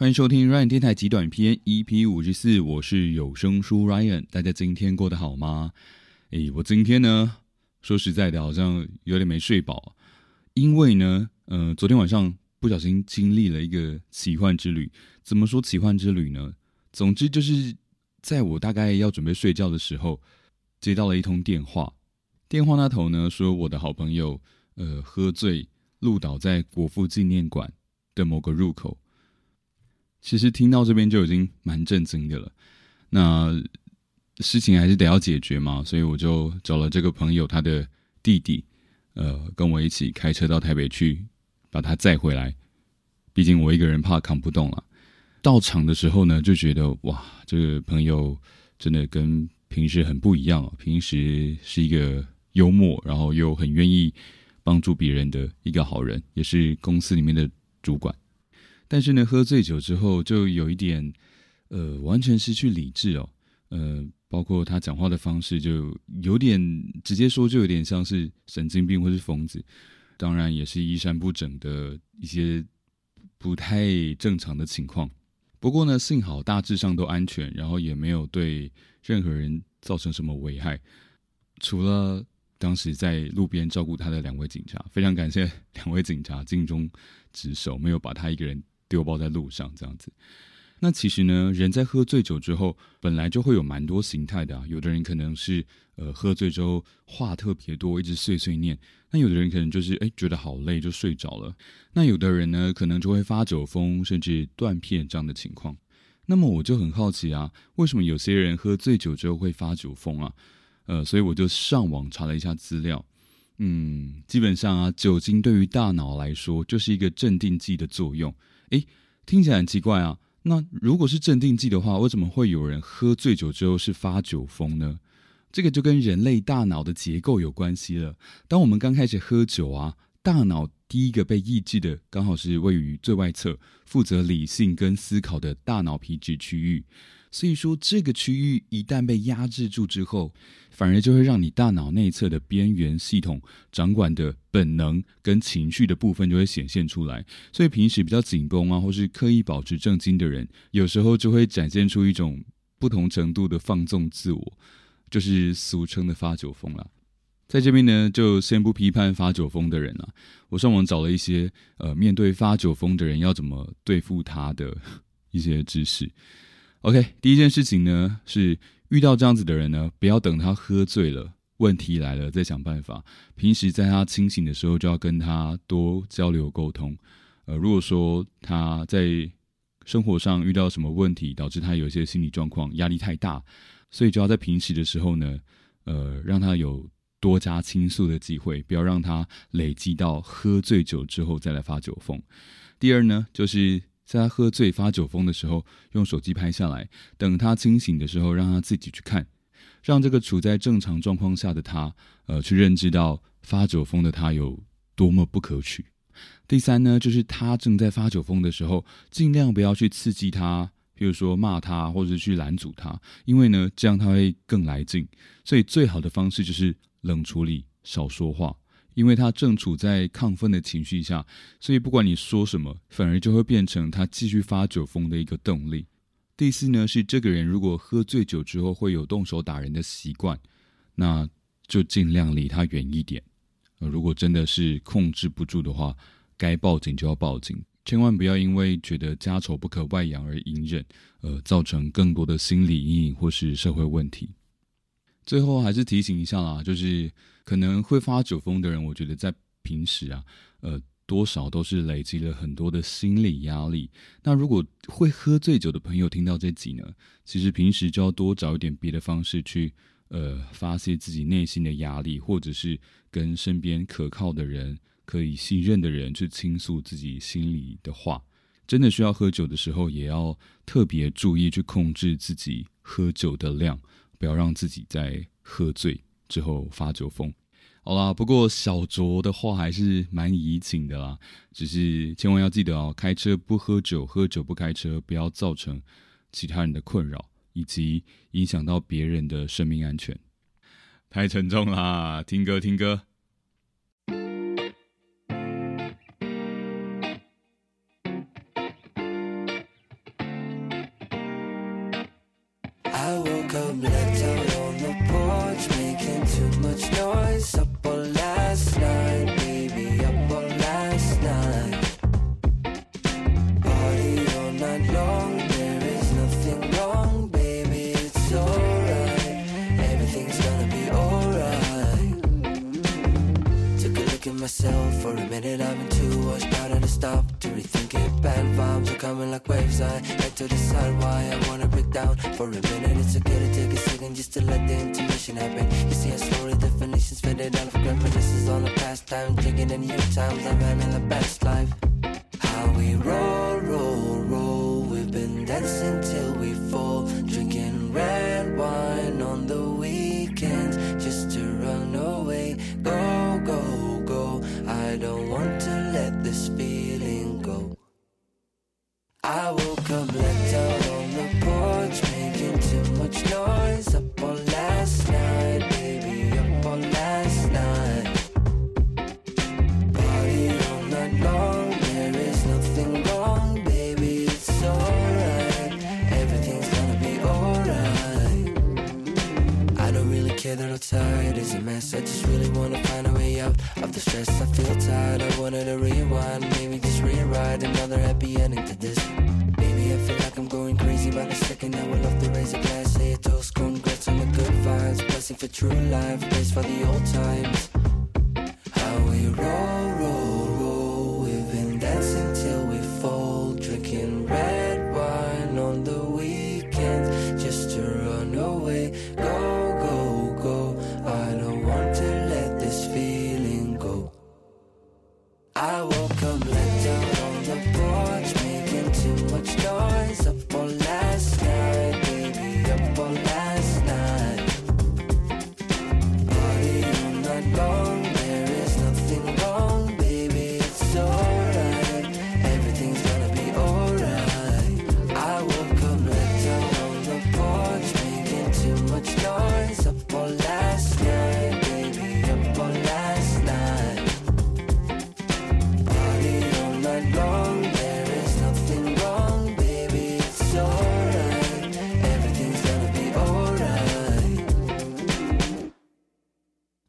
欢迎收听 Ryan 电台极短篇 EP 五十四，我是有声书 Ryan。大家今天过得好吗？诶，我今天呢，说实在的，好像有点没睡饱，因为呢，呃，昨天晚上不小心经历了一个奇幻之旅。怎么说奇幻之旅呢？总之就是在我大概要准备睡觉的时候，接到了一通电话。电话那头呢，说我的好朋友，呃，喝醉路倒在国父纪念馆的某个入口。其实听到这边就已经蛮震惊的了，那事情还是得要解决嘛，所以我就找了这个朋友他的弟弟，呃，跟我一起开车到台北去把他载回来。毕竟我一个人怕扛不动了。到场的时候呢，就觉得哇，这个朋友真的跟平时很不一样哦。平时是一个幽默，然后又很愿意帮助别人的一个好人，也是公司里面的主管。但是呢，喝醉酒之后就有一点，呃，完全失去理智哦。呃，包括他讲话的方式，就有点直接说，就有点像是神经病或是疯子。当然，也是衣衫不整的一些不太正常的情况。不过呢，幸好大致上都安全，然后也没有对任何人造成什么危害。除了当时在路边照顾他的两位警察，非常感谢两位警察尽忠职守，没有把他一个人。丢包在路上这样子，那其实呢，人在喝醉酒之后，本来就会有蛮多形态的啊。有的人可能是呃喝醉之后话特别多，一直碎碎念；那有的人可能就是哎觉得好累就睡着了。那有的人呢，可能就会发酒疯，甚至断片这样的情况。那么我就很好奇啊，为什么有些人喝醉酒之后会发酒疯啊？呃，所以我就上网查了一下资料。嗯，基本上啊，酒精对于大脑来说就是一个镇定剂的作用。诶，听起来很奇怪啊。那如果是镇定剂的话，为什么会有人喝醉酒之后是发酒疯呢？这个就跟人类大脑的结构有关系了。当我们刚开始喝酒啊，大脑第一个被抑制的，刚好是位于最外侧，负责理性跟思考的大脑皮质区域。所以说，这个区域一旦被压制住之后，反而就会让你大脑内侧的边缘系统掌管的本能跟情绪的部分就会显现出来。所以平时比较紧绷啊，或是刻意保持正经的人，有时候就会展现出一种不同程度的放纵自我，就是俗称的发酒疯了。在这边呢，就先不批判发酒疯的人了。我上网找了一些呃，面对发酒疯的人要怎么对付他的 一些知识。OK，第一件事情呢是遇到这样子的人呢，不要等他喝醉了，问题来了再想办法。平时在他清醒的时候就要跟他多交流沟通。呃，如果说他在生活上遇到什么问题，导致他有一些心理状况压力太大，所以就要在平时的时候呢，呃，让他有多加倾诉的机会，不要让他累积到喝醉酒之后再来发酒疯。第二呢，就是。在他喝醉发酒疯的时候，用手机拍下来，等他清醒的时候，让他自己去看，让这个处在正常状况下的他，呃，去认知到发酒疯的他有多么不可取。第三呢，就是他正在发酒疯的时候，尽量不要去刺激他，比如说骂他，或者去拦阻他，因为呢，这样他会更来劲。所以最好的方式就是冷处理，少说话。因为他正处在亢奋的情绪下，所以不管你说什么，反而就会变成他继续发酒疯的一个动力。第四呢，是这个人如果喝醉酒之后会有动手打人的习惯，那就尽量离他远一点。如果真的是控制不住的话，该报警就要报警，千万不要因为觉得家丑不可外扬而隐忍，呃，造成更多的心理阴影或是社会问题。最后还是提醒一下啦，就是可能会发酒疯的人，我觉得在平时啊，呃，多少都是累积了很多的心理压力。那如果会喝醉酒的朋友听到这集呢，其实平时就要多找一点别的方式去，呃，发泄自己内心的压力，或者是跟身边可靠的人、可以信任的人去倾诉自己心里的话。真的需要喝酒的时候，也要特别注意去控制自己喝酒的量。不要让自己在喝醉之后发酒疯。好啦，不过小酌的话还是蛮怡情的啦。只是千万要记得哦，开车不喝酒，喝酒不开车，不要造成其他人的困扰，以及影响到别人的生命安全。太沉重啦，听歌听歌。Coming like waves. I had to decide why I wanna break down for a minute. It's okay to take a second just to let the intuition happen. You see, I slowly definitions faded out of reminiscences on the past time, drinking in new times. I'm having the best life. How we roll, roll, roll. We've been dancing till of the stress. I feel tired, I wanted to rewind, maybe just rewrite another happy ending to this. Baby, I feel like I'm going crazy by the second. I would love to raise a glass, say a toast, congrats on the good vibes, blessing for true life, place for the old times. I will.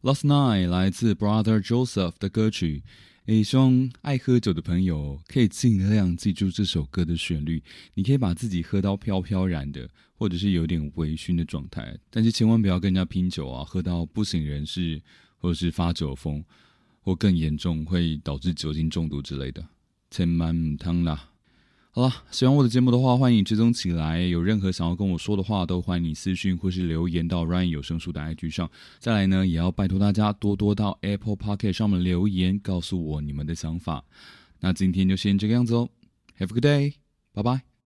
Last Night 来自 Brother Joseph 的歌曲。诶，希望爱喝酒的朋友可以尽量记住这首歌的旋律。你可以把自己喝到飘飘然的，或者是有点微醺的状态，但是千万不要跟人家拼酒啊，喝到不省人事，或者是发酒疯，或更严重会导致酒精中毒之类的，千万唔汤啦。好了，喜欢我的节目的话，欢迎追踪起来。有任何想要跟我说的话，都欢迎你私讯或是留言到 Ryan 有声书的 IG 上。再来呢，也要拜托大家多多到 Apple Pocket 上面留言，告诉我你们的想法。那今天就先这个样子哦，Have a good day，拜拜。